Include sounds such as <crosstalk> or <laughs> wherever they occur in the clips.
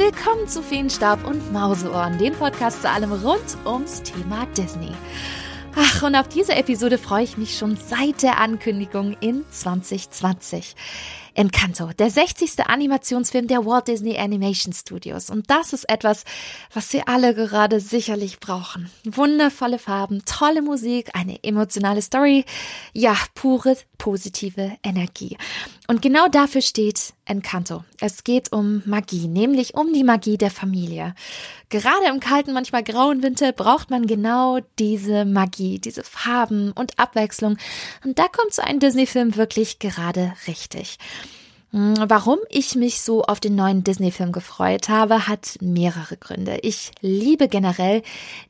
willkommen zu Feenstaub und Mauseohren, dem Podcast zu allem rund ums Thema Disney. Ach, und auf diese Episode freue ich mich schon seit der Ankündigung in 2020. Encanto, der 60. Animationsfilm der Walt Disney Animation Studios. Und das ist etwas, was wir alle gerade sicherlich brauchen. Wundervolle Farben, tolle Musik, eine emotionale Story, ja, pure positive Energie. Und genau dafür steht Encanto. Es geht um Magie, nämlich um die Magie der Familie. Gerade im kalten, manchmal grauen Winter braucht man genau diese Magie, diese Farben und Abwechslung. Und da kommt so ein Disney-Film wirklich gerade richtig. Hm, warum ich mich so auf den neuen Disney-Film gefreut habe, hat mehrere Gründe. Ich liebe generell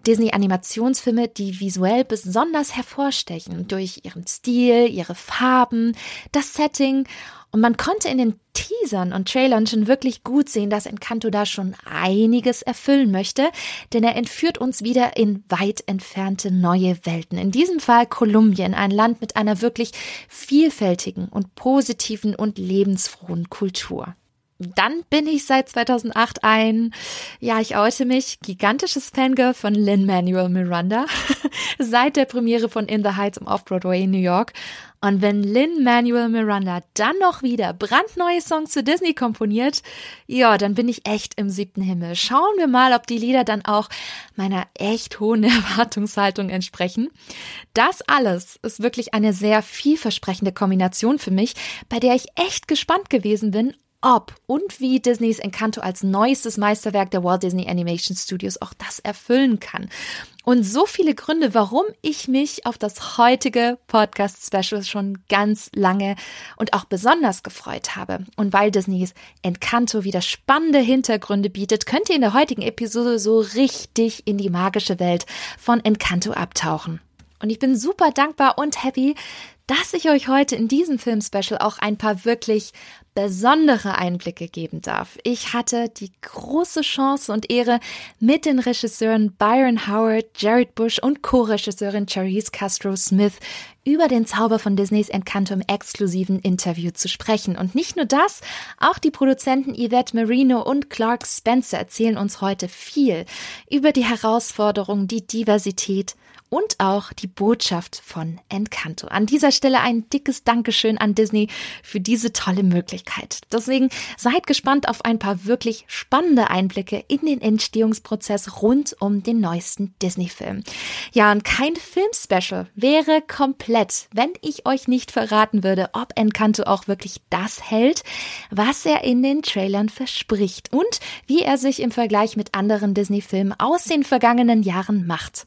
Disney-Animationsfilme, die visuell besonders hervorstechen durch ihren Stil, ihre Farben, das Setting und man konnte in den Teasern und Trailern schon wirklich gut sehen, dass Encanto da schon einiges erfüllen möchte, denn er entführt uns wieder in weit entfernte neue Welten. In diesem Fall Kolumbien, ein Land mit einer wirklich vielfältigen und positiven und lebensfrohen Kultur. Dann bin ich seit 2008 ein, ja, ich oute mich, gigantisches Fangirl von Lin-Manuel Miranda. <laughs> seit der Premiere von In the Heights im Off-Broadway in New York. Und wenn Lin-Manuel Miranda dann noch wieder brandneue Songs zu Disney komponiert, ja, dann bin ich echt im siebten Himmel. Schauen wir mal, ob die Lieder dann auch meiner echt hohen <laughs> Erwartungshaltung entsprechen. Das alles ist wirklich eine sehr vielversprechende Kombination für mich, bei der ich echt gespannt gewesen bin, ob und wie Disneys Encanto als neuestes Meisterwerk der Walt Disney Animation Studios auch das erfüllen kann. Und so viele Gründe, warum ich mich auf das heutige Podcast-Special schon ganz lange und auch besonders gefreut habe. Und weil Disneys Encanto wieder spannende Hintergründe bietet, könnt ihr in der heutigen Episode so richtig in die magische Welt von Encanto abtauchen. Und ich bin super dankbar und happy, dass ich euch heute in diesem Film-Special auch ein paar wirklich besondere Einblicke geben darf. Ich hatte die große Chance und Ehre, mit den Regisseuren Byron Howard, Jared Bush und Co-Regisseurin Charisse Castro Smith über den Zauber von Disneys Encanto im exklusiven Interview zu sprechen. Und nicht nur das, auch die Produzenten Yvette Marino und Clark Spencer erzählen uns heute viel über die Herausforderungen, die Diversität und auch die Botschaft von Encanto. An dieser Stelle ein dickes Dankeschön an Disney für diese tolle Möglichkeit. Deswegen seid gespannt auf ein paar wirklich spannende Einblicke in den Entstehungsprozess rund um den neuesten Disney-Film. Ja, und kein Film-Special wäre komplett, wenn ich euch nicht verraten würde, ob Encanto auch wirklich das hält, was er in den Trailern verspricht und wie er sich im Vergleich mit anderen Disney-Filmen aus den vergangenen Jahren macht.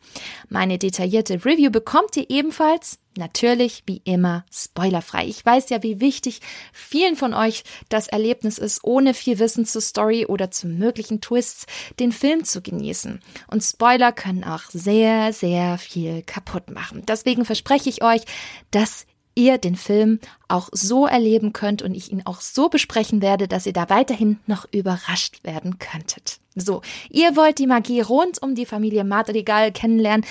Meine detaillierte Review bekommt ihr ebenfalls Natürlich, wie immer, spoilerfrei. Ich weiß ja, wie wichtig vielen von euch das Erlebnis ist, ohne viel Wissen zur Story oder zu möglichen Twists den Film zu genießen. Und Spoiler können auch sehr, sehr viel kaputt machen. Deswegen verspreche ich euch, dass ihr den Film auch so erleben könnt und ich ihn auch so besprechen werde, dass ihr da weiterhin noch überrascht werden könntet. So, ihr wollt die Magie rund um die Familie Madrigal kennenlernen?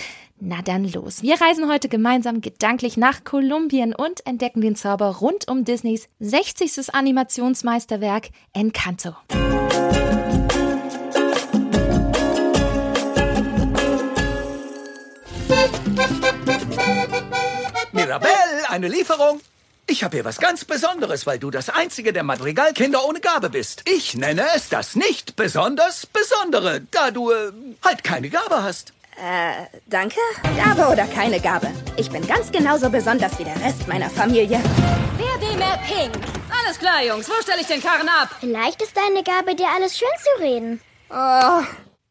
Na dann los. Wir reisen heute gemeinsam gedanklich nach Kolumbien und entdecken den Zauber rund um Disneys 60. Animationsmeisterwerk Encanto. Mirabelle, eine Lieferung. Ich habe hier was ganz Besonderes, weil du das einzige der Madrigalkinder ohne Gabe bist. Ich nenne es das nicht besonders Besondere, da du äh, halt keine Gabe hast. Äh, danke? Gabe oder keine Gabe? Ich bin ganz genauso besonders wie der Rest meiner Familie. Wer will mehr Pink? Alles klar, Jungs. Wo stelle ich den Karren ab? Vielleicht ist deine Gabe, dir alles schön zu reden. Oh.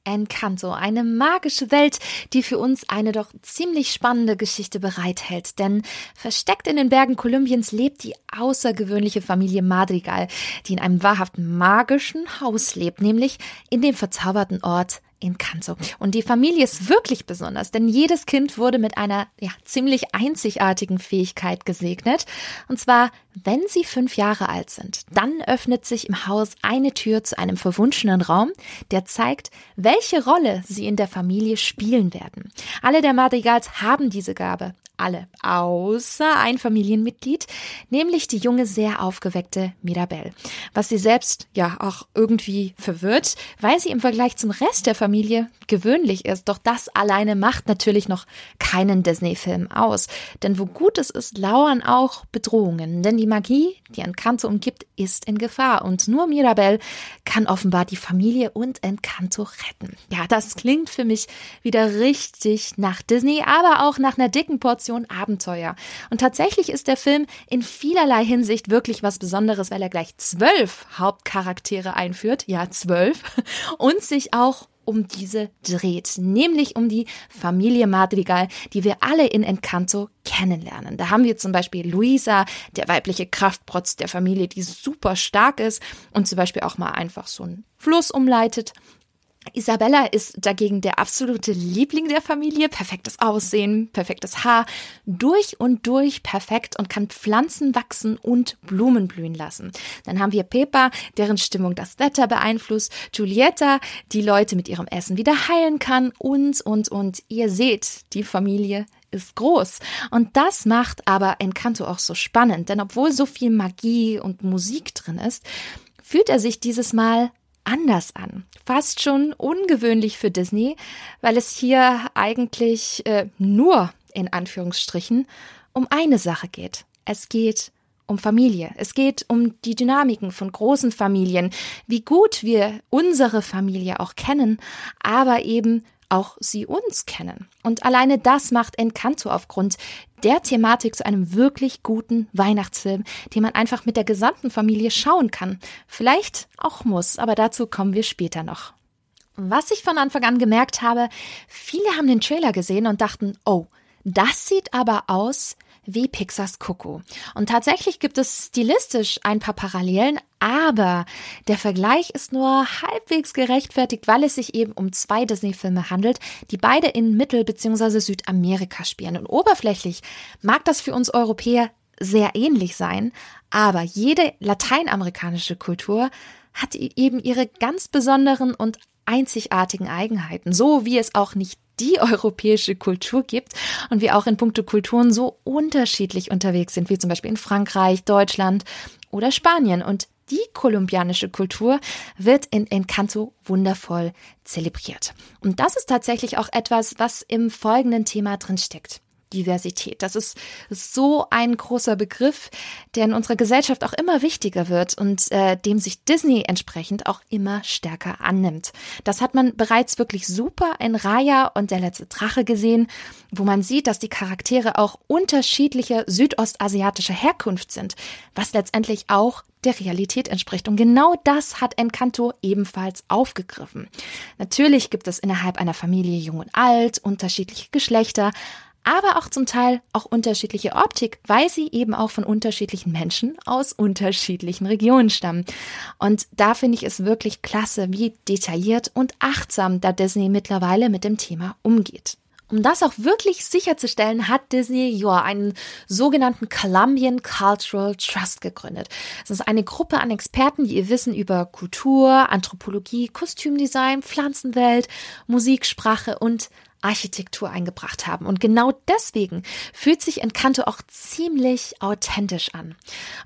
Encanto, eine magische Welt, die für uns eine doch ziemlich spannende Geschichte bereithält. Denn versteckt in den Bergen Kolumbiens lebt die außergewöhnliche Familie Madrigal, die in einem wahrhaft magischen Haus lebt, nämlich in dem verzauberten Ort in Kanto. Und die Familie ist wirklich besonders, denn jedes Kind wurde mit einer ja, ziemlich einzigartigen Fähigkeit gesegnet. Und zwar, wenn sie fünf Jahre alt sind, dann öffnet sich im Haus eine Tür zu einem verwunschenen Raum, der zeigt, welche Rolle sie in der Familie spielen werden. Alle der Madrigals haben diese Gabe, alle, außer ein Familienmitglied, nämlich die junge, sehr aufgeweckte Mirabelle. Was sie selbst ja auch irgendwie verwirrt, weil sie im Vergleich zum Rest der Familie gewöhnlich ist. Doch das alleine macht natürlich noch keinen Disney-Film aus. Denn wo Gutes ist, lauern auch Bedrohungen. Denn die Magie, die Encanto umgibt, ist in Gefahr. Und nur Mirabelle kann offenbar die Familie und Encanto retten. Ja, das klingt für mich wieder richtig nach Disney, aber auch nach einer dicken Portion Abenteuer. Und tatsächlich ist der Film in vielerlei Hinsicht wirklich was Besonderes, weil er gleich zwölf Hauptcharaktere einführt. Ja, zwölf. <laughs> Und sich auch um diese dreht, nämlich um die Familie Madrigal, die wir alle in Encanto kennenlernen. Da haben wir zum Beispiel Luisa, der weibliche Kraftprotz der Familie, die super stark ist und zum Beispiel auch mal einfach so einen Fluss umleitet. Isabella ist dagegen der absolute Liebling der Familie. Perfektes Aussehen, perfektes Haar, durch und durch perfekt und kann Pflanzen wachsen und Blumen blühen lassen. Dann haben wir Pepa, deren Stimmung das Wetter beeinflusst, Giulietta, die Leute mit ihrem Essen wieder heilen kann und, und, und. Ihr seht, die Familie ist groß. Und das macht aber Encanto auch so spannend, denn obwohl so viel Magie und Musik drin ist, fühlt er sich dieses Mal anders an. Fast schon ungewöhnlich für Disney, weil es hier eigentlich äh, nur in Anführungsstrichen um eine Sache geht. Es geht um Familie. Es geht um die Dynamiken von großen Familien, wie gut wir unsere Familie auch kennen, aber eben auch sie uns kennen. Und alleine das macht Encanto aufgrund der Thematik zu einem wirklich guten Weihnachtsfilm, den man einfach mit der gesamten Familie schauen kann. Vielleicht auch muss, aber dazu kommen wir später noch. Was ich von Anfang an gemerkt habe, viele haben den Trailer gesehen und dachten, oh, das sieht aber aus wie Pixars Coco. Und tatsächlich gibt es stilistisch ein paar Parallelen, aber der Vergleich ist nur halbwegs gerechtfertigt, weil es sich eben um zwei Disney-Filme handelt, die beide in Mittel- bzw. Südamerika spielen. Und oberflächlich mag das für uns Europäer sehr ähnlich sein, aber jede lateinamerikanische Kultur hat eben ihre ganz besonderen und einzigartigen Eigenheiten, so wie es auch nicht die europäische Kultur gibt und wir auch in puncto Kulturen so unterschiedlich unterwegs sind, wie zum Beispiel in Frankreich, Deutschland oder Spanien. Und die kolumbianische Kultur wird in Encanto wundervoll zelebriert. Und das ist tatsächlich auch etwas, was im folgenden Thema drin steckt. Diversität. Das ist so ein großer Begriff, der in unserer Gesellschaft auch immer wichtiger wird und äh, dem sich Disney entsprechend auch immer stärker annimmt. Das hat man bereits wirklich super in Raya und der letzte Drache gesehen, wo man sieht, dass die Charaktere auch unterschiedlicher südostasiatischer Herkunft sind, was letztendlich auch der Realität entspricht. Und genau das hat Encanto ebenfalls aufgegriffen. Natürlich gibt es innerhalb einer Familie jung und alt, unterschiedliche Geschlechter, aber auch zum Teil auch unterschiedliche Optik, weil sie eben auch von unterschiedlichen Menschen aus unterschiedlichen Regionen stammen. Und da finde ich es wirklich klasse, wie detailliert und achtsam da Disney mittlerweile mit dem Thema umgeht. Um das auch wirklich sicherzustellen, hat Disney ja einen sogenannten Columbian Cultural Trust gegründet. Das ist eine Gruppe an Experten, die ihr Wissen über Kultur, Anthropologie, Kostümdesign, Pflanzenwelt, Musik, Sprache und Architektur eingebracht haben. Und genau deswegen fühlt sich Encanto auch ziemlich authentisch an.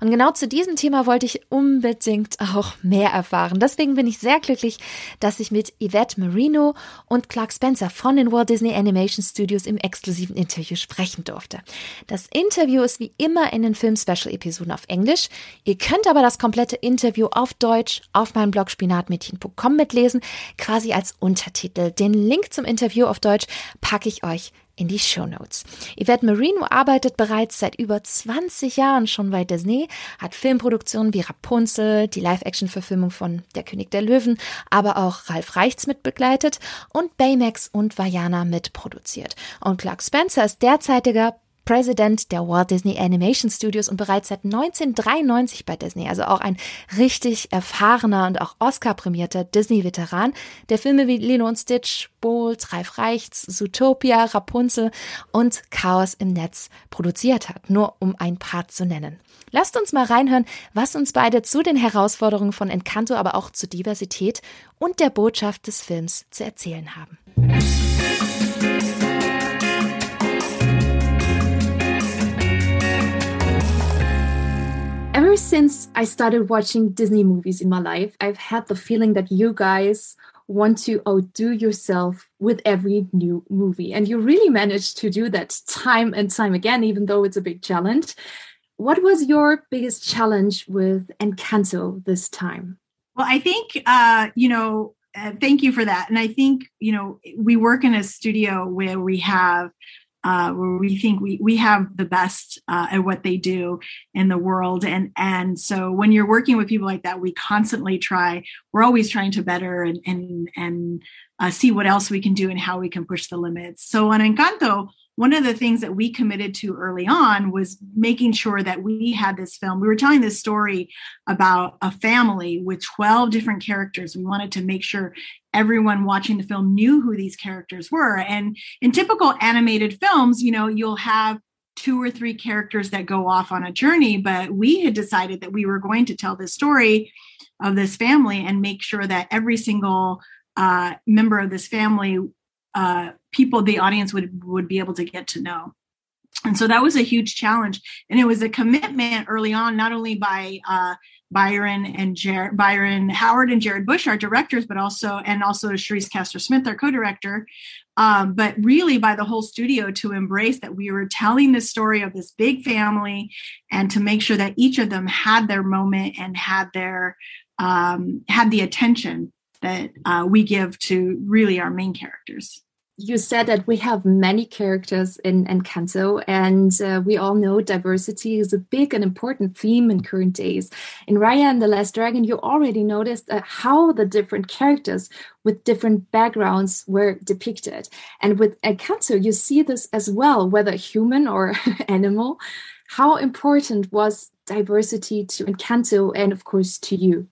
Und genau zu diesem Thema wollte ich unbedingt auch mehr erfahren. Deswegen bin ich sehr glücklich, dass ich mit Yvette Marino und Clark Spencer von den Walt Disney Animation Studios im exklusiven Interview sprechen durfte. Das Interview ist wie immer in den Film-Special-Episoden auf Englisch. Ihr könnt aber das komplette Interview auf Deutsch auf meinem Blog spinatmädchen.com mitlesen, quasi als Untertitel. Den Link zum Interview auf Deutsch packe ich euch in die Show Notes. Yvette Marino arbeitet bereits seit über 20 Jahren schon bei Disney, hat Filmproduktionen wie Rapunzel, die Live-Action-Verfilmung von Der König der Löwen, aber auch Ralf Reichts mitbegleitet und Baymax und Vajana mitproduziert. Und Clark Spencer ist derzeitiger Präsident der Walt Disney Animation Studios und bereits seit 1993 bei Disney, also auch ein richtig erfahrener und auch Oscar-prämierter Disney-Veteran, der Filme wie Lilo und Stitch, Bolt, Ralf Reichts, Zootopia, Rapunzel und Chaos im Netz produziert hat, nur um ein paar zu nennen. Lasst uns mal reinhören, was uns beide zu den Herausforderungen von Encanto, aber auch zur Diversität und der Botschaft des Films zu erzählen haben. Since I started watching Disney movies in my life, I've had the feeling that you guys want to outdo yourself with every new movie. And you really managed to do that time and time again, even though it's a big challenge. What was your biggest challenge with Encanto this time? Well, I think, uh, you know, uh, thank you for that. And I think, you know, we work in a studio where we have uh, where we think we we have the best uh, at what they do in the world, and and so when you're working with people like that, we constantly try. We're always trying to better and and and uh, see what else we can do and how we can push the limits. So on Encanto, one of the things that we committed to early on was making sure that we had this film. We were telling this story about a family with 12 different characters. We wanted to make sure everyone watching the film knew who these characters were. And in typical animated films, you know, you'll have two or three characters that go off on a journey, but we had decided that we were going to tell this story of this family and make sure that every single uh, member of this family uh, people the audience would would be able to get to know. And so that was a huge challenge. And it was a commitment early on not only by uh, byron and Jer- byron howard and jared bush our directors but also and also Charise Castor Smith our co-director um, but really by the whole studio to embrace that we were telling the story of this big family and to make sure that each of them had their moment and had their um, had the attention that uh, we give to really our main characters you said that we have many characters in Encanto, and uh, we all know diversity is a big and important theme in current days. In Raya and the Last Dragon, you already noticed uh, how the different characters with different backgrounds were depicted. And with Encanto, you see this as well, whether human or <laughs> animal. How important was diversity to Encanto and, of course, to you?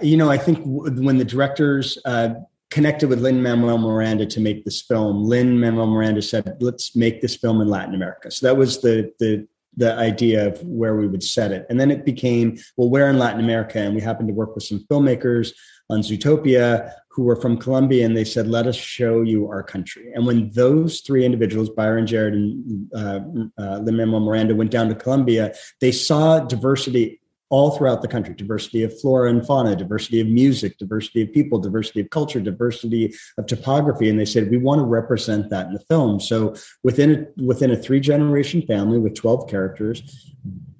You know, I think when the directors uh, connected with Lynn Manuel Miranda to make this film. Lynn Manuel Miranda said, "Let's make this film in Latin America." So that was the the the idea of where we would set it, and then it became, well, where in Latin America? And we happened to work with some filmmakers on Zootopia who were from Colombia, and they said, "Let us show you our country." And when those three individuals, Byron, Jared, and uh, uh, Manuel Miranda, went down to Colombia, they saw diversity all throughout the country. Diversity of flora and fauna diversity of music diversity of people diversity of culture diversity of topography. And they said we want to represent that in the film. So within a within a three generation family with 12 characters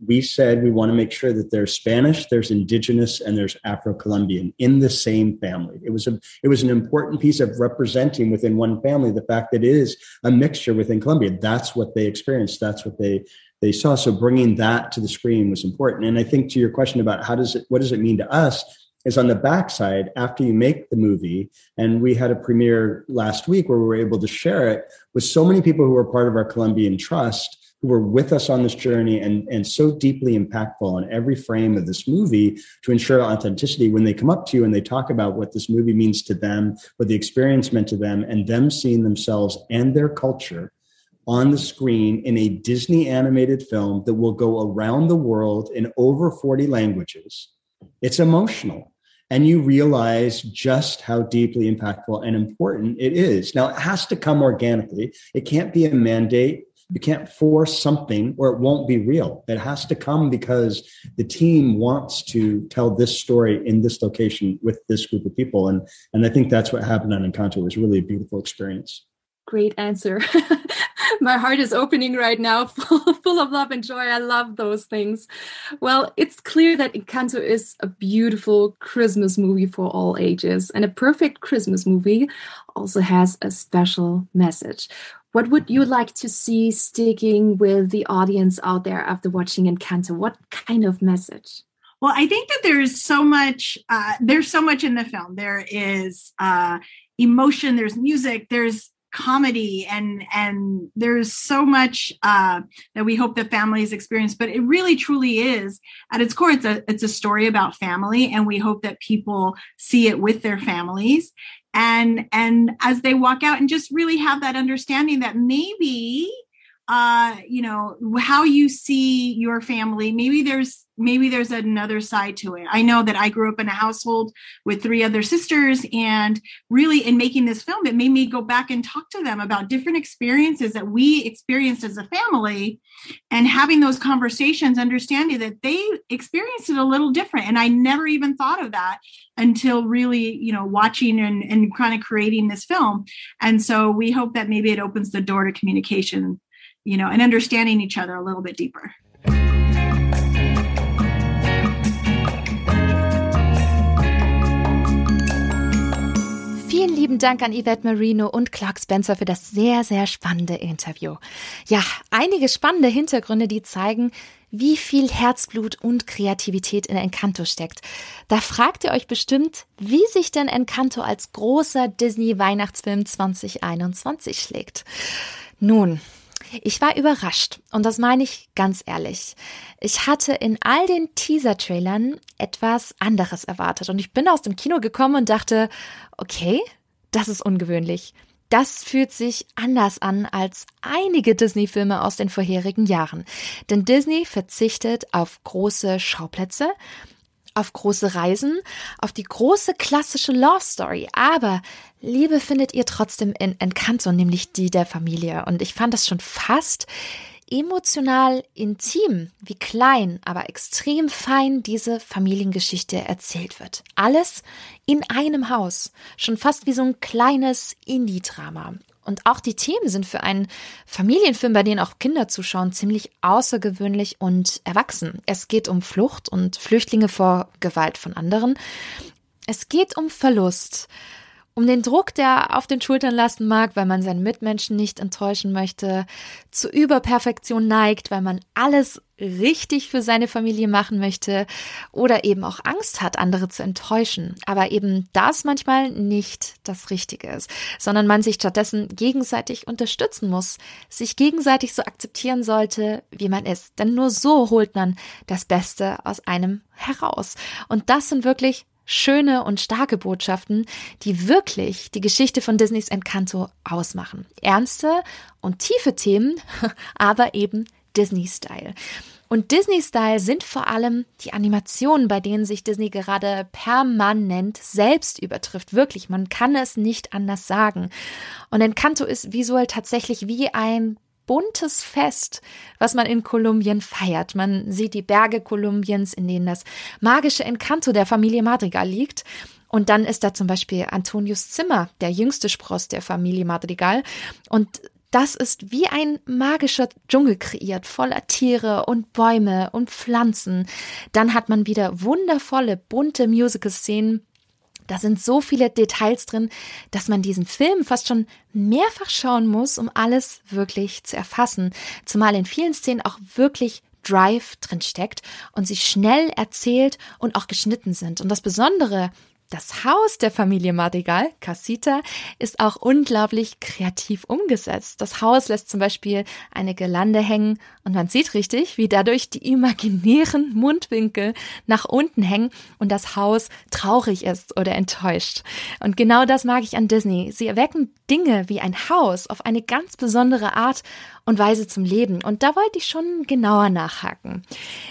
we said we want to make sure that there's spanish there's indigenous and there's afro-colombian in the same family. It was a it was an important piece of representing within one family the fact that it is a mixture within colombia. That's what they experienced. That's what they they saw. So bringing that to the screen was important. And I think to your question about how does it, what does it mean to us? Is on the backside after you make the movie, and we had a premiere last week where we were able to share it with so many people who were part of our Colombian Trust who were with us on this journey and, and so deeply impactful on every frame of this movie to ensure authenticity when they come up to you and they talk about what this movie means to them, what the experience meant to them, and them seeing themselves and their culture on the screen in a Disney animated film that will go around the world in over 40 languages. It's emotional. And you realize just how deeply impactful and important it is. Now, it has to come organically. It can't be a mandate. You can't force something or it won't be real. It has to come because the team wants to tell this story in this location with this group of people. And, and I think that's what happened on Encanto. It was really a beautiful experience. Great answer. <laughs> <laughs> my heart is opening right now, <laughs> full, full of love and joy. I love those things. Well, it's clear that Encanto is a beautiful Christmas movie for all ages, and a perfect Christmas movie also has a special message. What would you like to see sticking with the audience out there after watching Encanto? What kind of message? Well, I think that there's so much. Uh, there's so much in the film. There is uh, emotion. There's music. There's comedy and and there's so much uh, that we hope that families experience but it really truly is at its core it's a it's a story about family and we hope that people see it with their families and and as they walk out and just really have that understanding that maybe uh, you know, how you see your family. Maybe there's maybe there's another side to it. I know that I grew up in a household with three other sisters, and really, in making this film, it made me go back and talk to them about different experiences that we experienced as a family, and having those conversations, understanding that they experienced it a little different. And I never even thought of that until really, you know, watching and, and kind of creating this film. And so we hope that maybe it opens the door to communication, you know, and understanding each other a little bit deeper. Lieben Dank an Yvette Marino und Clark Spencer für das sehr, sehr spannende Interview. Ja, einige spannende Hintergründe, die zeigen, wie viel Herzblut und Kreativität in Encanto steckt. Da fragt ihr euch bestimmt, wie sich denn Encanto als großer Disney-Weihnachtsfilm 2021 schlägt. Nun, ich war überrascht und das meine ich ganz ehrlich. Ich hatte in all den Teaser-Trailern etwas anderes erwartet und ich bin aus dem Kino gekommen und dachte, okay, das ist ungewöhnlich. Das fühlt sich anders an als einige Disney-Filme aus den vorherigen Jahren. Denn Disney verzichtet auf große Schauplätze, auf große Reisen, auf die große klassische Love Story. Aber Liebe findet ihr trotzdem in Encanto, nämlich die der Familie. Und ich fand das schon fast emotional intim, wie klein, aber extrem fein diese Familiengeschichte erzählt wird. Alles in einem Haus. Schon fast wie so ein kleines Indie-Drama. Und auch die Themen sind für einen Familienfilm, bei dem auch Kinder zuschauen, ziemlich außergewöhnlich und erwachsen. Es geht um Flucht und Flüchtlinge vor Gewalt von anderen. Es geht um Verlust, um den Druck, der auf den Schultern lasten mag, weil man seinen Mitmenschen nicht enttäuschen möchte, zu Überperfektion neigt, weil man alles richtig für seine Familie machen möchte oder eben auch Angst hat, andere zu enttäuschen. Aber eben das manchmal nicht das Richtige ist, sondern man sich stattdessen gegenseitig unterstützen muss, sich gegenseitig so akzeptieren sollte, wie man ist. Denn nur so holt man das Beste aus einem heraus. Und das sind wirklich schöne und starke Botschaften, die wirklich die Geschichte von Disneys Encanto ausmachen. Ernste und tiefe Themen, <laughs> aber eben Disney-Style. Und Disney-Style sind vor allem die Animationen, bei denen sich Disney gerade permanent selbst übertrifft. Wirklich, man kann es nicht anders sagen. Und Encanto ist visuell tatsächlich wie ein buntes Fest, was man in Kolumbien feiert. Man sieht die Berge Kolumbiens, in denen das magische Encanto der Familie Madrigal liegt. Und dann ist da zum Beispiel Antonius Zimmer, der jüngste Spross der Familie Madrigal. Und das ist wie ein magischer Dschungel kreiert, voller Tiere und Bäume und Pflanzen. Dann hat man wieder wundervolle, bunte Musical-Szenen da sind so viele Details drin, dass man diesen Film fast schon mehrfach schauen muss, um alles wirklich zu erfassen. Zumal in vielen Szenen auch wirklich Drive drin steckt und sie schnell erzählt und auch geschnitten sind. Und das Besondere das Haus der Familie Madrigal, Casita, ist auch unglaublich kreativ umgesetzt. Das Haus lässt zum Beispiel eine Gelande hängen und man sieht richtig, wie dadurch die imaginären Mundwinkel nach unten hängen und das Haus traurig ist oder enttäuscht. Und genau das mag ich an Disney. Sie erwecken Dinge wie ein Haus auf eine ganz besondere Art und Weise zum Leben. Und da wollte ich schon genauer nachhaken.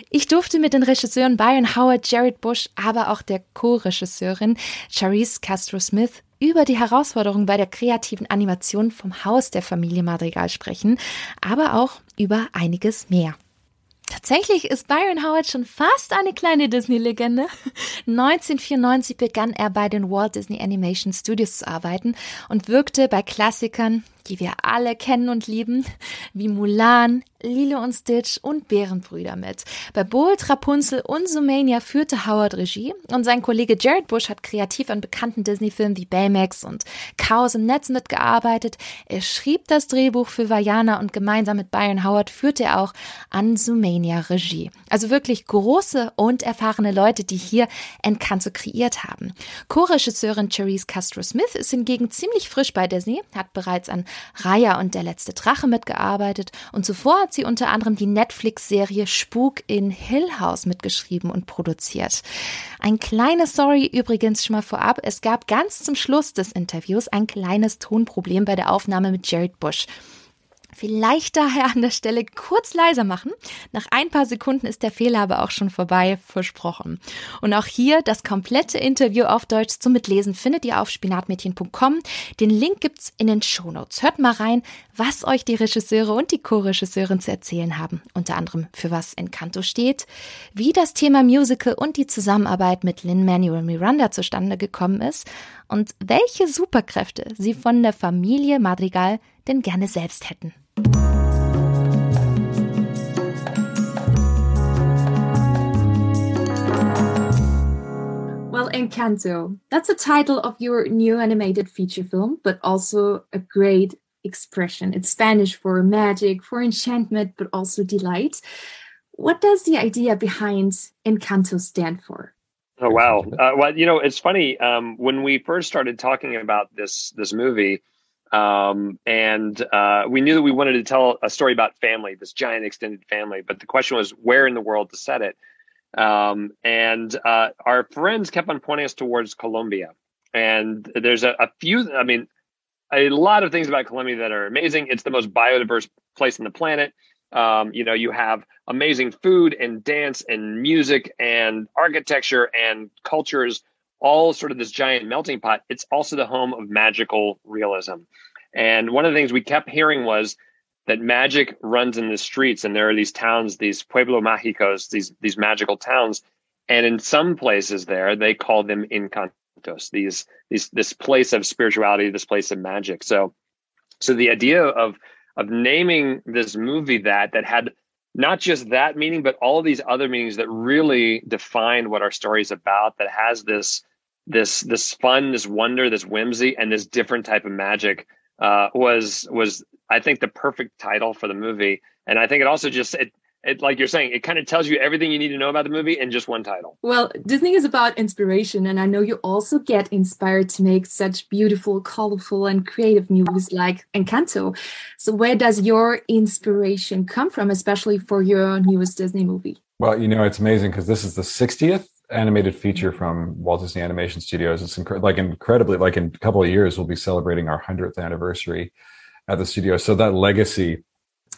Ich durfte mit den Regisseuren Byron Howard, Jared Bush, aber auch der Co-Regisseurin Charisse Castro-Smith über die Herausforderungen bei der kreativen Animation vom Haus der Familie Madrigal sprechen, aber auch über einiges mehr. Tatsächlich ist Byron Howard schon fast eine kleine Disney-Legende. <laughs> 1994 begann er bei den Walt Disney Animation Studios zu arbeiten und wirkte bei Klassikern die wir alle kennen und lieben, wie Mulan, Lilo und Stitch und Bärenbrüder mit. Bei Bold, Rapunzel und Zoomania führte Howard Regie und sein Kollege Jared Bush hat kreativ an bekannten Disney-Filmen wie Baymax und Chaos im Netz mitgearbeitet. Er schrieb das Drehbuch für Vajana und gemeinsam mit Byron Howard führte er auch an Zoomania Regie. Also wirklich große und erfahrene Leute, die hier Encanto kreiert haben. Co-Regisseurin Cherise Castro-Smith ist hingegen ziemlich frisch bei Disney, hat bereits an Raya und der letzte Drache mitgearbeitet und zuvor hat sie unter anderem die Netflix-Serie Spuk in Hill House mitgeschrieben und produziert. Ein kleines Story übrigens schon mal vorab. Es gab ganz zum Schluss des Interviews ein kleines Tonproblem bei der Aufnahme mit Jared Bush. Vielleicht daher an der Stelle kurz leiser machen. Nach ein paar Sekunden ist der Fehler aber auch schon vorbei, versprochen. Und auch hier das komplette Interview auf Deutsch zum Mitlesen findet ihr auf spinatmädchen.com. Den Link gibt's in den Shownotes. Hört mal rein, was euch die Regisseure und die Co-Regisseurin zu erzählen haben. Unter anderem, für was Encanto steht, wie das Thema Musical und die Zusammenarbeit mit Lin-Manuel Miranda zustande gekommen ist und welche Superkräfte sie von der Familie Madrigal denn gerne selbst hätten. Well, Encanto, that's the title of your new animated feature film, but also a great expression. It's Spanish for magic, for enchantment, but also delight. What does the idea behind Encanto stand for? Oh wow! Uh, well, you know, it's funny. Um, when we first started talking about this this movie, um, and uh, we knew that we wanted to tell a story about family, this giant extended family. But the question was where in the world to set it. Um, and uh, our friends kept on pointing us towards Colombia. And there's a, a, few, I mean, a lot of things about Colombia that are amazing. It's the most biodiverse place on the planet. Um, you know, you have amazing food and dance and music and architecture and cultures all sort of this giant melting pot, it's also the home of magical realism. And one of the things we kept hearing was that magic runs in the streets, and there are these towns, these pueblo mágicos, these these magical towns, and in some places there they call them encantos, these these this place of spirituality, this place of magic. So, so the idea of of naming this movie that that had not just that meaning, but all these other meanings that really define what our story is about. That has this this this fun, this wonder, this whimsy, and this different type of magic uh, was was I think the perfect title for the movie. And I think it also just it it like you're saying, it kind of tells you everything you need to know about the movie in just one title. Well, Disney is about inspiration, and I know you also get inspired to make such beautiful, colorful, and creative movies like Encanto. So, where does your inspiration come from, especially for your newest Disney movie? Well, you know, it's amazing because this is the 60th animated feature mm-hmm. from Walt Disney Animation Studios. It's inc- like incredibly, like in a couple of years, we'll be celebrating our 100th anniversary at the studio. So that legacy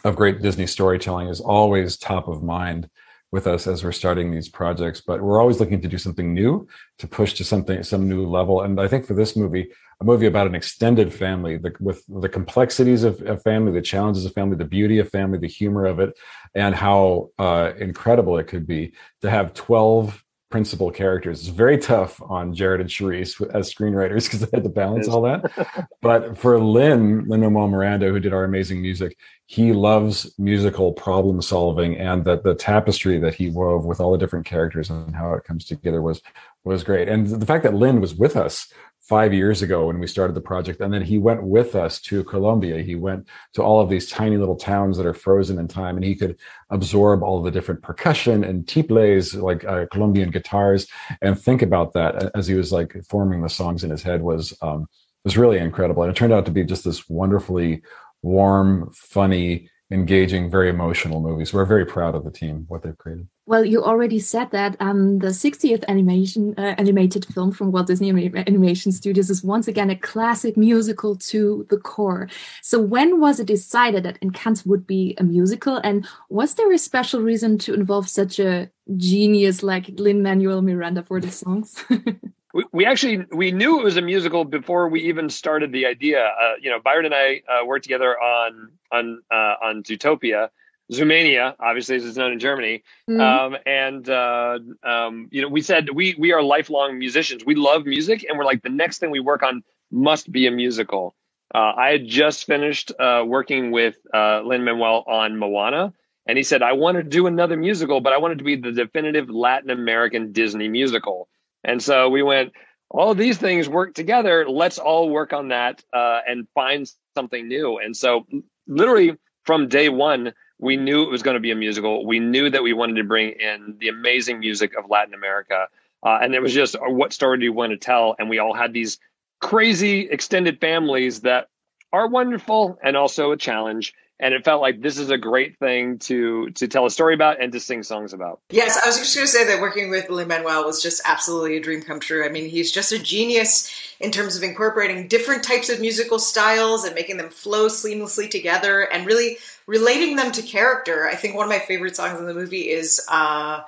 of great Disney storytelling is always top of mind with us as we're starting these projects. But we're always looking to do something new, to push to something, some new level. And I think for this movie, a movie about an extended family, the, with the complexities of, of, family, the challenges of family, the beauty of family, the humor of it, and how uh, incredible it could be to have 12 principal characters. It's very tough on Jared and Charisse as screenwriters because they had to balance all that. <laughs> but for Lynn, Lynn Manuel Miranda, who did our amazing music, he loves musical problem solving and that the tapestry that he wove with all the different characters and how it comes together was was great. And the fact that Lynn was with us five years ago when we started the project. And then he went with us to Colombia. He went to all of these tiny little towns that are frozen in time and he could absorb all the different percussion and tiples, like uh, Colombian guitars, and think about that as he was like forming the songs in his head was, um, was really incredible. And it turned out to be just this wonderfully warm, funny, engaging, very emotional movies. We're very proud of the team, what they've created. Well, you already said that um, the 60th animation uh, animated film from Walt Disney Animation Studios is once again a classic musical to the core. So, when was it decided that Encanto would be a musical, and was there a special reason to involve such a genius like Lin Manuel Miranda for the songs? <laughs> we, we actually we knew it was a musical before we even started the idea. Uh, you know, Byron and I uh, worked together on on uh, on Zootopia Zoomania, obviously, as it's known in Germany. Mm-hmm. Um, and uh, um, you know, we said we we are lifelong musicians. We love music, and we're like the next thing we work on must be a musical. Uh, I had just finished uh, working with uh, Lin Manuel on Moana, and he said I want to do another musical, but I wanted to be the definitive Latin American Disney musical. And so we went. All these things work together. Let's all work on that uh, and find something new. And so, literally from day one, we knew it was going to be a musical. We knew that we wanted to bring in the amazing music of Latin America. Uh, and it was just uh, what story do you want to tell? And we all had these crazy extended families that are wonderful and also a challenge. and it felt like this is a great thing to to tell a story about and to sing songs about. Yes, I was just going to say that working with Lin Manuel was just absolutely a dream come true. I mean, he's just a genius in terms of incorporating different types of musical styles and making them flow seamlessly together and really relating them to character. I think one of my favorite songs in the movie is. Uh,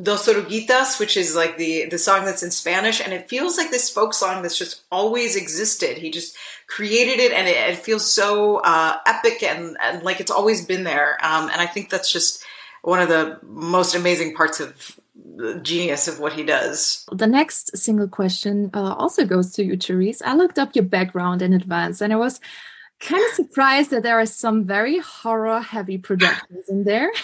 Dos Oruguitas, which is like the the song that's in Spanish, and it feels like this folk song that's just always existed. He just created it, and it, it feels so uh, epic and, and like it's always been there. Um, and I think that's just one of the most amazing parts of the genius of what he does. The next single question uh, also goes to you, Therese. I looked up your background in advance, and I was kind of surprised that there are some very horror heavy productions in there. <laughs>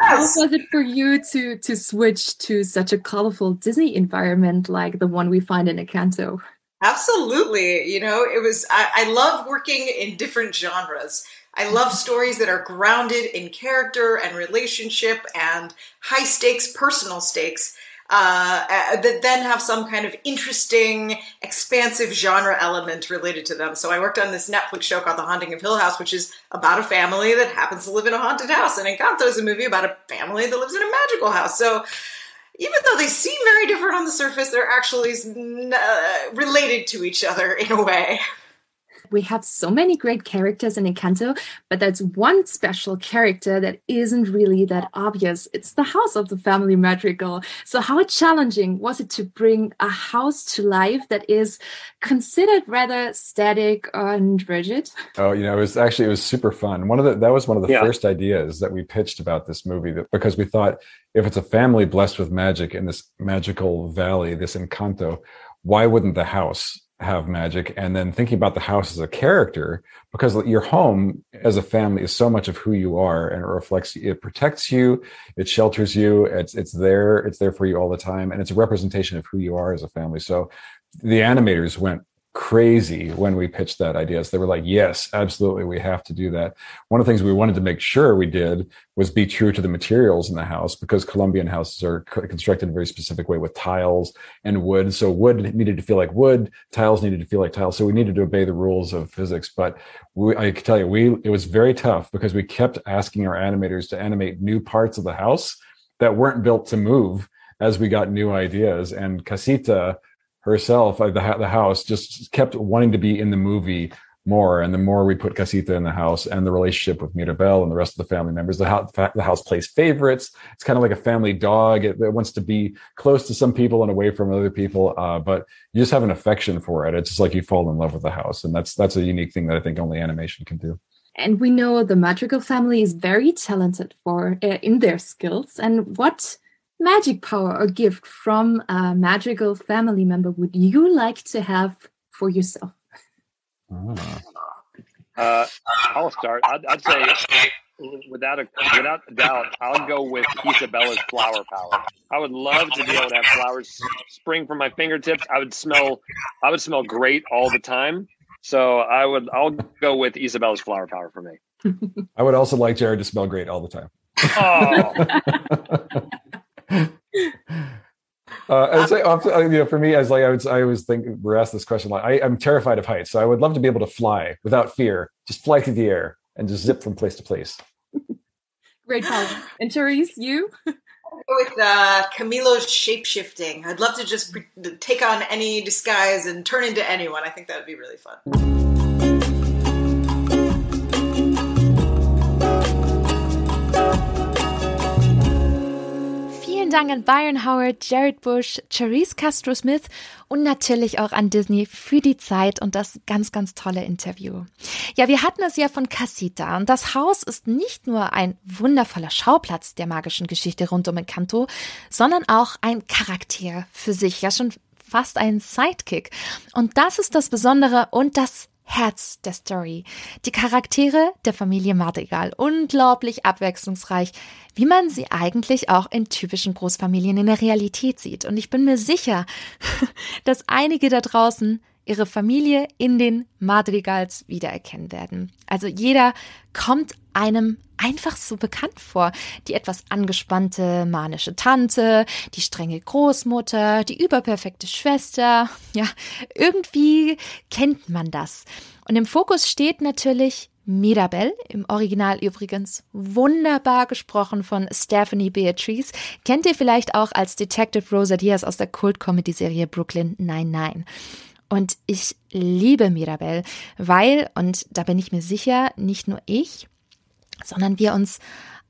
How was it for you to to switch to such a colorful Disney environment like the one we find in Encanto? Absolutely. You know, it was, I, I love working in different genres. I love stories that are grounded in character and relationship and high stakes personal stakes uh, uh, that then have some kind of interesting, expansive genre element related to them. So I worked on this Netflix show called The Haunting of Hill House, which is about a family that happens to live in a haunted house. And Encanto is a movie about a family that lives in a magical house. So even though they seem very different on the surface, they're actually uh, related to each other in a way. <laughs> we have so many great characters in Encanto, but that's one special character that isn't really that obvious. It's the house of the family madrigal. So how challenging was it to bring a house to life that is considered rather static and rigid? Oh, you know, it was actually it was super fun. One of the that was one of the yeah. first ideas that we pitched about this movie that because we thought if it's a family blessed with magic in this magical valley, this Encanto, why wouldn't the house have magic and then thinking about the house as a character because your home as a family is so much of who you are and it reflects it protects you it shelters you it's it's there it's there for you all the time and it's a representation of who you are as a family. So the animators went crazy when we pitched that idea. So they were like, yes, absolutely, we have to do that. One of the things we wanted to make sure we did was be true to the materials in the house because Colombian houses are constructed in a very specific way with tiles and wood. So wood needed to feel like wood, tiles needed to feel like tiles. So we needed to obey the rules of physics. But we, I can tell you, we it was very tough because we kept asking our animators to animate new parts of the house that weren't built to move as we got new ideas. And Casita herself, uh, the, the house, just kept wanting to be in the movie more. And the more we put Casita in the house and the relationship with Mirabel and the rest of the family members, the house, the house plays favorites. It's kind of like a family dog. It, it, wants to be close to some people and away from other people. Uh, but you just have an affection for it. It's just like you fall in love with the house. And that's, that's a unique thing that I think only animation can do. And we know the Madrigal family is very talented for uh, in their skills. And what magic power or gift from a magical family member would you like to have for yourself? Ah. Uh, I'll start. I'd, I'd, say, without a without a doubt, I'll go with Isabella's flower power. I would love to be able to have flowers spring from my fingertips. I would smell, I would smell great all the time. So I would, I'll go with Isabella's flower power for me. I would also like Jared to smell great all the time. Oh. <laughs> <laughs> Uh, I would say, you know, for me, as like I would, I always think we're asked this question. Like, I, am terrified of heights, so I would love to be able to fly without fear, just fly through the air and just zip from place to place. Great, Paul. And Therese, you? With uh, Camilo's shapeshifting, I'd love to just pre- take on any disguise and turn into anyone. I think that would be really fun. Vielen Dank an Byron Howard, Jared Bush, Charisse Castro Smith und natürlich auch an Disney für die Zeit und das ganz, ganz tolle Interview. Ja, wir hatten es ja von Casita und das Haus ist nicht nur ein wundervoller Schauplatz der magischen Geschichte rund um Encanto, sondern auch ein Charakter für sich, ja schon fast ein Sidekick. Und das ist das Besondere und das Herz der Story. Die Charaktere der Familie Madrigal. Unglaublich abwechslungsreich, wie man sie eigentlich auch in typischen Großfamilien in der Realität sieht. Und ich bin mir sicher, <laughs> dass einige da draußen ihre Familie in den Madrigals wiedererkennen werden. Also jeder kommt einem einfach so bekannt vor. Die etwas angespannte manische Tante, die strenge Großmutter, die überperfekte Schwester. <laughs> Ja, irgendwie kennt man das. Und im Fokus steht natürlich Mirabelle, im Original übrigens wunderbar gesprochen von Stephanie Beatrice, kennt ihr vielleicht auch als Detective Rosa Diaz aus der Kult-Comedy-Serie Brooklyn Nine-Nine. Und ich liebe Mirabelle, weil, und da bin ich mir sicher, nicht nur ich, sondern wir uns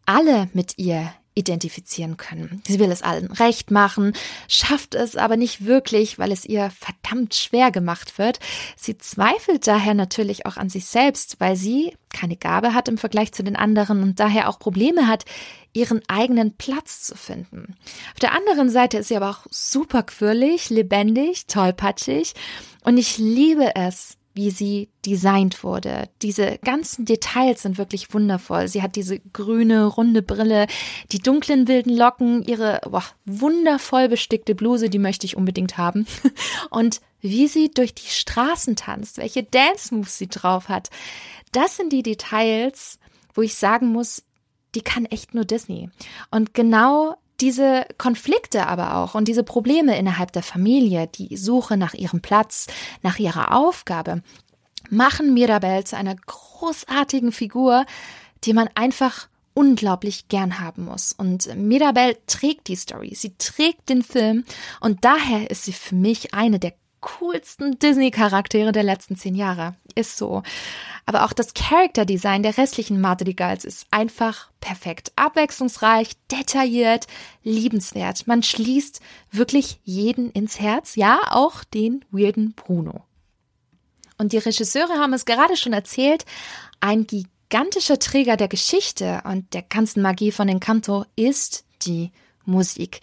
alle mit ihr identifizieren können. Sie will es allen recht machen, schafft es aber nicht wirklich, weil es ihr verdammt schwer gemacht wird. Sie zweifelt daher natürlich auch an sich selbst, weil sie keine Gabe hat im Vergleich zu den anderen und daher auch Probleme hat, ihren eigenen Platz zu finden. Auf der anderen Seite ist sie aber auch super quirlig, lebendig, tollpatschig und ich liebe es, wie sie designt wurde. Diese ganzen Details sind wirklich wundervoll. Sie hat diese grüne, runde Brille, die dunklen, wilden Locken, ihre boah, wundervoll bestickte Bluse, die möchte ich unbedingt haben. <laughs> Und wie sie durch die Straßen tanzt, welche Dance-Moves sie drauf hat. Das sind die Details, wo ich sagen muss, die kann echt nur Disney. Und genau diese Konflikte aber auch und diese Probleme innerhalb der Familie, die Suche nach ihrem Platz, nach ihrer Aufgabe, machen Mirabelle zu einer großartigen Figur, die man einfach unglaublich gern haben muss. Und Mirabelle trägt die Story, sie trägt den Film und daher ist sie für mich eine der coolsten Disney-Charaktere der letzten zehn Jahre. Ist so. Aber auch das Character-Design der restlichen Madrigals ist einfach perfekt. Abwechslungsreich, detailliert, liebenswert. Man schließt wirklich jeden ins Herz. Ja, auch den weirden Bruno. Und die Regisseure haben es gerade schon erzählt. Ein gigantischer Träger der Geschichte und der ganzen Magie von Encanto ist die Musik.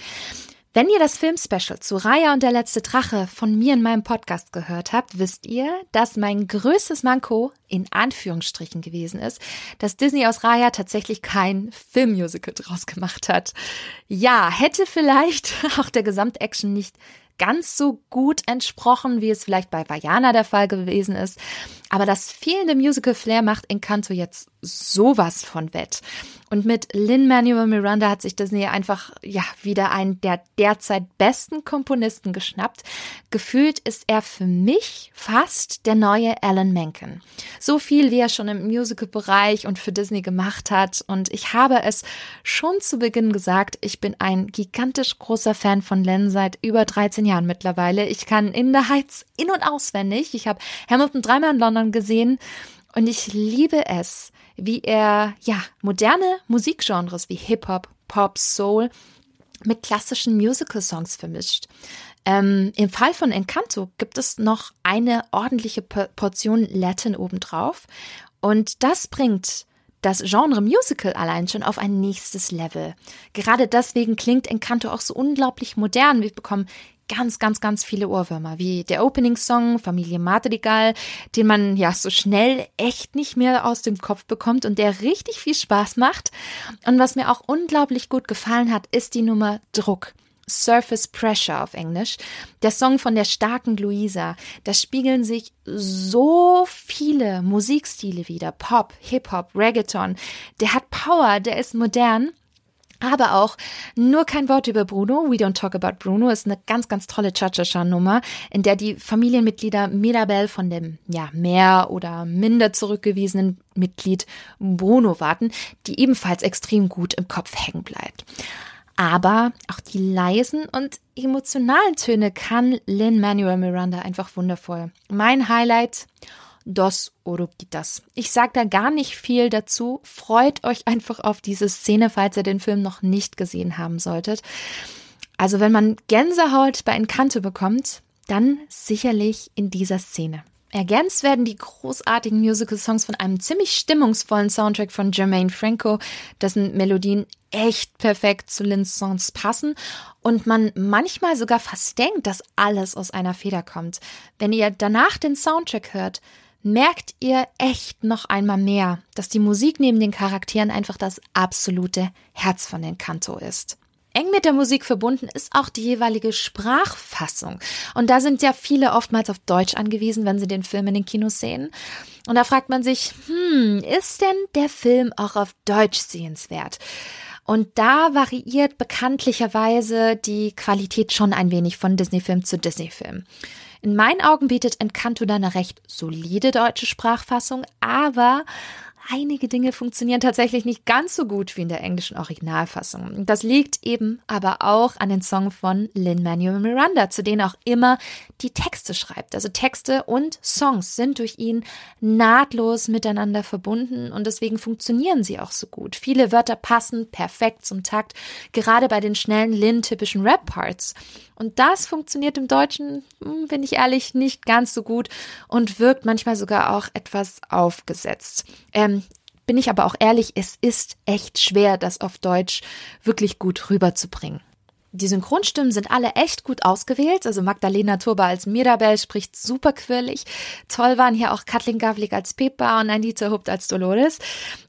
Wenn ihr das Filmspecial zu Raya und der letzte Drache von mir in meinem Podcast gehört habt, wisst ihr, dass mein größtes Manko in Anführungsstrichen gewesen ist, dass Disney aus Raya tatsächlich kein Filmmusical draus gemacht hat. Ja, hätte vielleicht <laughs> auch der Gesamtaction nicht ganz so gut entsprochen, wie es vielleicht bei Vajana der Fall gewesen ist. Aber das fehlende Musical-Flair macht Encanto jetzt sowas von wett. Und mit Lin-Manuel Miranda hat sich Disney einfach, ja, wieder einen der derzeit besten Komponisten geschnappt. Gefühlt ist er für mich fast der neue Alan Menken. So viel, wie er schon im Musical-Bereich und für Disney gemacht hat. Und ich habe es schon zu Beginn gesagt, ich bin ein gigantisch großer Fan von Lin seit über 13 Jahren mittlerweile. Ich kann In the Heights in- und auswendig. Ich habe Hamilton dreimal in London gesehen. Und ich liebe es, wie er ja moderne Musikgenres wie Hip-Hop, Pop, Soul mit klassischen Musical-Songs vermischt. Ähm, Im Fall von Encanto gibt es noch eine ordentliche Portion Latin obendrauf. Und das bringt das Genre Musical allein schon auf ein nächstes Level. Gerade deswegen klingt Encanto auch so unglaublich modern. Wir bekommen ganz, ganz, ganz viele Ohrwürmer, wie der Opening-Song Familie Madrigal, den man ja so schnell echt nicht mehr aus dem Kopf bekommt und der richtig viel Spaß macht. Und was mir auch unglaublich gut gefallen hat, ist die Nummer Druck. Surface Pressure auf Englisch. Der Song von der starken Luisa. Da spiegeln sich so viele Musikstile wieder. Pop, Hip-Hop, Reggaeton. Der hat Power, der ist modern aber auch nur kein Wort über Bruno. We Don't Talk About Bruno ist eine ganz, ganz tolle Cha-Cha-Cha-Nummer, in der die Familienmitglieder Mirabel von dem ja mehr oder minder zurückgewiesenen Mitglied Bruno warten, die ebenfalls extrem gut im Kopf hängen bleibt. Aber auch die leisen und emotionalen Töne kann Lin Manuel Miranda einfach wundervoll. Mein Highlight Dos Oruguitas. Ich sage da gar nicht viel dazu. Freut euch einfach auf diese Szene, falls ihr den Film noch nicht gesehen haben solltet. Also wenn man Gänsehaut bei Encanto bekommt, dann sicherlich in dieser Szene. Ergänzt werden die großartigen Musical-Songs von einem ziemlich stimmungsvollen Soundtrack von Jermaine Franco, dessen Melodien echt perfekt zu Lynns Songs passen und man manchmal sogar fast denkt, dass alles aus einer Feder kommt. Wenn ihr danach den Soundtrack hört, merkt ihr echt noch einmal mehr, dass die Musik neben den Charakteren einfach das absolute Herz von den Kanto ist. Eng mit der Musik verbunden ist auch die jeweilige Sprachfassung. Und da sind ja viele oftmals auf Deutsch angewiesen, wenn sie den Film in den Kinos sehen. Und da fragt man sich, hm, ist denn der Film auch auf Deutsch sehenswert? Und da variiert bekanntlicherweise die Qualität schon ein wenig von Disney-Film zu Disney-Film. In meinen Augen bietet Encanto da eine recht solide deutsche Sprachfassung, aber einige Dinge funktionieren tatsächlich nicht ganz so gut wie in der englischen Originalfassung. Das liegt eben aber auch an den Song von Lin-Manuel Miranda, zu denen auch immer die Texte schreibt. Also Texte und Songs sind durch ihn nahtlos miteinander verbunden und deswegen funktionieren sie auch so gut. Viele Wörter passen perfekt zum Takt, gerade bei den schnellen Lin-typischen Rap-Parts. Und das funktioniert im Deutschen, hm, bin ich ehrlich, nicht ganz so gut und wirkt manchmal sogar auch etwas aufgesetzt. Ähm, bin ich aber auch ehrlich, es ist echt schwer, das auf Deutsch wirklich gut rüberzubringen. Die Synchronstimmen sind alle echt gut ausgewählt. Also Magdalena Turba als Mirabel spricht super quirlig. Toll waren hier auch Kathleen Gavlik als Pepa und Anita Hupt als Dolores.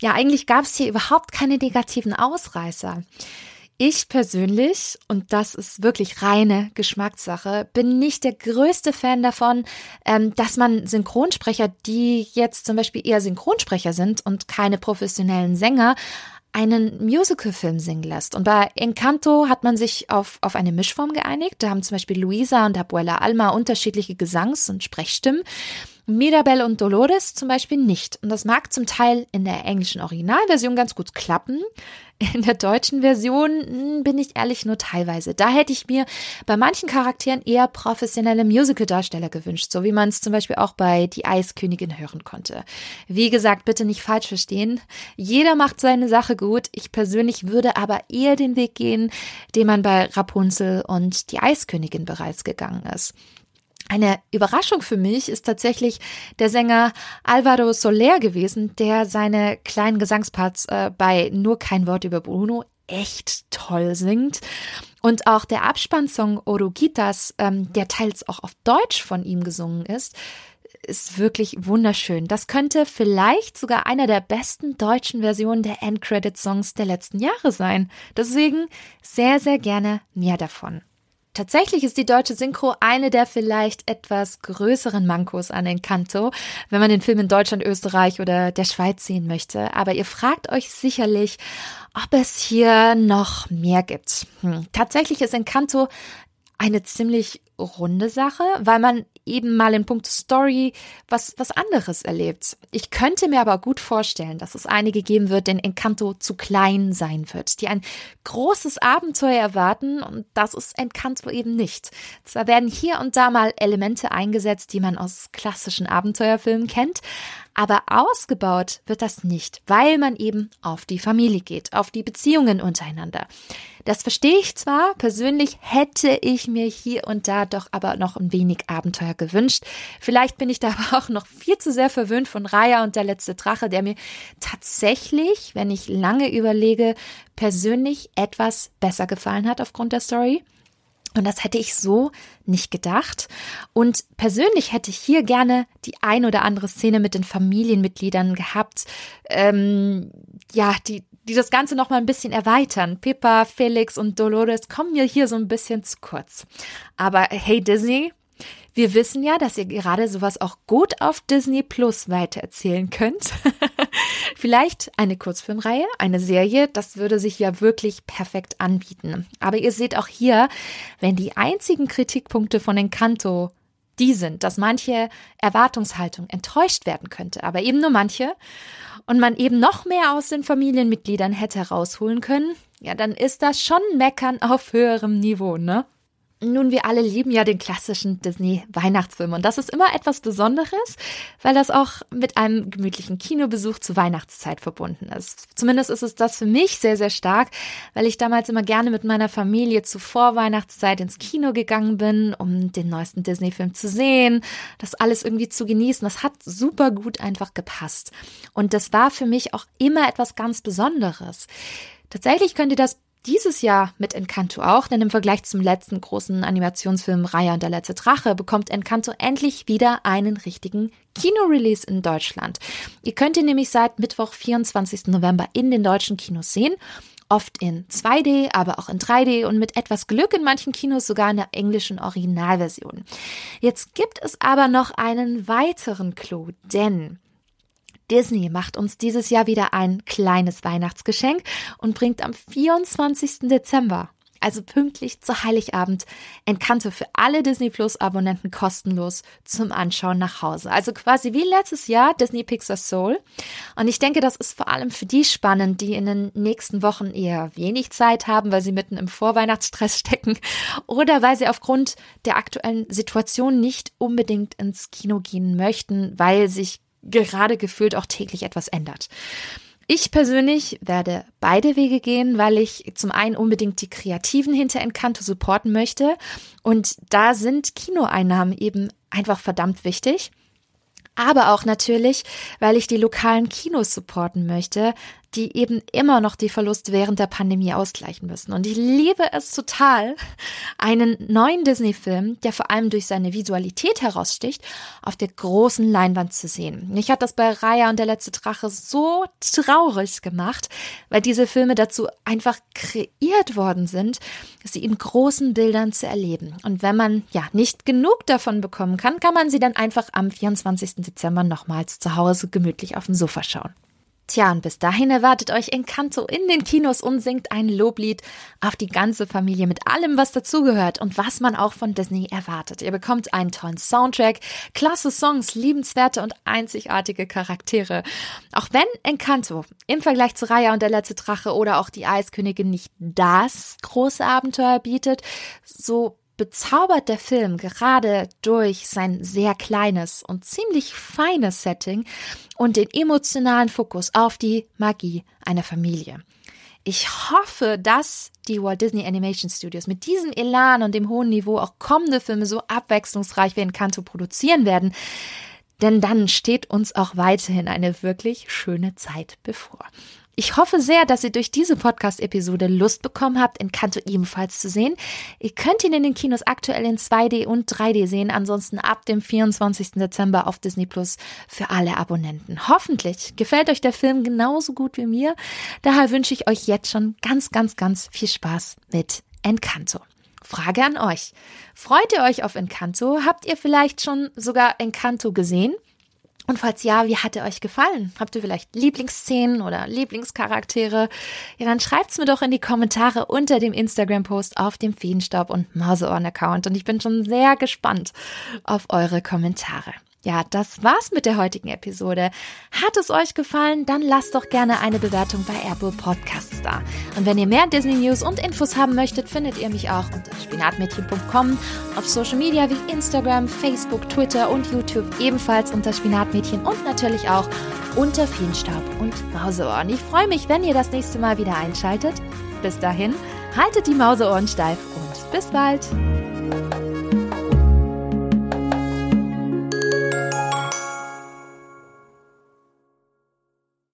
Ja, eigentlich gab es hier überhaupt keine negativen Ausreißer. Ich persönlich, und das ist wirklich reine Geschmackssache, bin nicht der größte Fan davon, ähm, dass man Synchronsprecher, die jetzt zum Beispiel eher Synchronsprecher sind und keine professionellen Sänger, einen Musicalfilm singen lässt. Und bei Encanto hat man sich auf, auf eine Mischform geeinigt. Da haben zum Beispiel Luisa und Abuela Alma unterschiedliche Gesangs- und Sprechstimmen. Mirabel und Dolores zum Beispiel nicht. Und das mag zum Teil in der englischen Originalversion ganz gut klappen. In der deutschen Version hm, bin ich ehrlich nur teilweise. Da hätte ich mir bei manchen Charakteren eher professionelle Musical-Darsteller gewünscht, so wie man es zum Beispiel auch bei Die Eiskönigin hören konnte. Wie gesagt, bitte nicht falsch verstehen. Jeder macht seine Sache gut. Ich persönlich würde aber eher den Weg gehen, den man bei Rapunzel und Die Eiskönigin bereits gegangen ist. Eine Überraschung für mich ist tatsächlich der Sänger Alvaro Soler gewesen, der seine kleinen Gesangsparts äh, bei Nur kein Wort über Bruno echt toll singt. Und auch der Abspannsong Oruguitas, ähm, der teils auch auf Deutsch von ihm gesungen ist, ist wirklich wunderschön. Das könnte vielleicht sogar einer der besten deutschen Versionen der Endcredit-Songs der letzten Jahre sein. Deswegen sehr, sehr gerne mehr davon. Tatsächlich ist die deutsche Synchro eine der vielleicht etwas größeren Mankos an Encanto, wenn man den Film in Deutschland, Österreich oder der Schweiz sehen möchte. Aber ihr fragt euch sicherlich, ob es hier noch mehr gibt. Hm. Tatsächlich ist Encanto eine ziemlich runde Sache, weil man eben mal in puncto Story was, was anderes erlebt. Ich könnte mir aber gut vorstellen, dass es einige geben wird, denen Encanto zu klein sein wird, die ein großes Abenteuer erwarten und das ist Encanto eben nicht. Zwar werden hier und da mal Elemente eingesetzt, die man aus klassischen Abenteuerfilmen kennt, aber ausgebaut wird das nicht, weil man eben auf die Familie geht, auf die Beziehungen untereinander. Das verstehe ich zwar, persönlich hätte ich mir hier und da doch aber noch ein wenig Abenteuer gewünscht. Vielleicht bin ich da <laughs> aber auch noch viel zu sehr verwöhnt von Raya und der letzte Drache, der mir tatsächlich, wenn ich lange überlege, persönlich etwas besser gefallen hat aufgrund der Story. Und das hätte ich so nicht gedacht. Und persönlich hätte ich hier gerne die ein oder andere Szene mit den Familienmitgliedern gehabt, ähm, ja, die, die das Ganze noch mal ein bisschen erweitern. Pippa, Felix und Dolores kommen mir hier so ein bisschen zu kurz. Aber hey Disney, wir wissen ja, dass ihr gerade sowas auch gut auf Disney Plus weitererzählen könnt. <laughs> Vielleicht eine Kurzfilmreihe, eine Serie, das würde sich ja wirklich perfekt anbieten. Aber ihr seht auch hier, wenn die einzigen Kritikpunkte von Encanto die sind, dass manche Erwartungshaltung enttäuscht werden könnte, aber eben nur manche, und man eben noch mehr aus den Familienmitgliedern hätte herausholen können, ja, dann ist das schon Meckern auf höherem Niveau, ne? Nun, wir alle lieben ja den klassischen Disney-Weihnachtsfilm und das ist immer etwas Besonderes, weil das auch mit einem gemütlichen Kinobesuch zur Weihnachtszeit verbunden ist. Zumindest ist es das für mich sehr, sehr stark, weil ich damals immer gerne mit meiner Familie zur Vorweihnachtszeit ins Kino gegangen bin, um den neuesten Disney-Film zu sehen, das alles irgendwie zu genießen. Das hat super gut einfach gepasst. Und das war für mich auch immer etwas ganz Besonderes. Tatsächlich könnt ihr das dieses Jahr mit Encanto auch, denn im Vergleich zum letzten großen Animationsfilm Raya und der letzte Drache bekommt Encanto endlich wieder einen richtigen Kinorelease in Deutschland. Ihr könnt ihn nämlich seit Mittwoch, 24. November in den deutschen Kinos sehen. Oft in 2D, aber auch in 3D und mit etwas Glück in manchen Kinos sogar in der englischen Originalversion. Jetzt gibt es aber noch einen weiteren Clou, denn Disney macht uns dieses Jahr wieder ein kleines Weihnachtsgeschenk und bringt am 24. Dezember also pünktlich zu Heiligabend, Encanto für alle Disney Plus Abonnenten kostenlos zum Anschauen nach Hause. Also quasi wie letztes Jahr Disney Pixar Soul. Und ich denke, das ist vor allem für die spannend, die in den nächsten Wochen eher wenig Zeit haben, weil sie mitten im Vorweihnachtsstress <laughs> stecken oder weil sie aufgrund der aktuellen Situation nicht unbedingt ins Kino gehen möchten, weil sich gerade gefühlt auch täglich etwas ändert. Ich persönlich werde beide Wege gehen, weil ich zum einen unbedingt die Kreativen hinter Encanto supporten möchte und da sind Kinoeinnahmen eben einfach verdammt wichtig. Aber auch natürlich, weil ich die lokalen Kinos supporten möchte, die eben immer noch die Verluste während der Pandemie ausgleichen müssen. Und ich liebe es total, einen neuen Disney-Film, der vor allem durch seine Visualität heraussticht, auf der großen Leinwand zu sehen. Mich hat das bei Raya und der letzte Drache so traurig gemacht, weil diese Filme dazu einfach kreiert worden sind, sie in großen Bildern zu erleben. Und wenn man ja nicht genug davon bekommen kann, kann man sie dann einfach am 24. Dezember nochmals zu Hause gemütlich auf dem Sofa schauen. Tja, und bis dahin erwartet euch Encanto in den Kinos und singt ein Loblied auf die ganze Familie mit allem, was dazugehört und was man auch von Disney erwartet. Ihr bekommt einen tollen Soundtrack, klasse Songs, liebenswerte und einzigartige Charaktere. Auch wenn Encanto im Vergleich zu Raya und der letzte Drache oder auch die Eiskönigin nicht das große Abenteuer bietet, so bezaubert der Film gerade durch sein sehr kleines und ziemlich feines Setting und den emotionalen Fokus auf die Magie einer Familie. Ich hoffe, dass die Walt Disney Animation Studios mit diesem Elan und dem hohen Niveau auch kommende Filme so abwechslungsreich wie Encanto produzieren werden, denn dann steht uns auch weiterhin eine wirklich schöne Zeit bevor. Ich hoffe sehr, dass ihr durch diese Podcast-Episode Lust bekommen habt, Encanto ebenfalls zu sehen. Ihr könnt ihn in den Kinos aktuell in 2D und 3D sehen, ansonsten ab dem 24. Dezember auf Disney Plus für alle Abonnenten. Hoffentlich gefällt euch der Film genauso gut wie mir. Daher wünsche ich euch jetzt schon ganz, ganz, ganz viel Spaß mit Encanto. Frage an euch. Freut ihr euch auf Encanto? Habt ihr vielleicht schon sogar Encanto gesehen? Und falls ja, wie hat er euch gefallen? Habt ihr vielleicht Lieblingsszenen oder Lieblingscharaktere? Ja, dann schreibt's mir doch in die Kommentare unter dem Instagram-Post auf dem Feenstaub und Mauseohren-Account. Und ich bin schon sehr gespannt auf eure Kommentare. Ja, das war's mit der heutigen Episode. Hat es euch gefallen? Dann lasst doch gerne eine Bewertung bei Apple Podcasts da. Und wenn ihr mehr Disney News und Infos haben möchtet, findet ihr mich auch unter spinatmädchen.com, auf Social Media wie Instagram, Facebook, Twitter und YouTube ebenfalls unter Spinatmädchen und natürlich auch unter Feenstaub und Mauseohren. Ich freue mich, wenn ihr das nächste Mal wieder einschaltet. Bis dahin, haltet die Mauseohren steif und bis bald.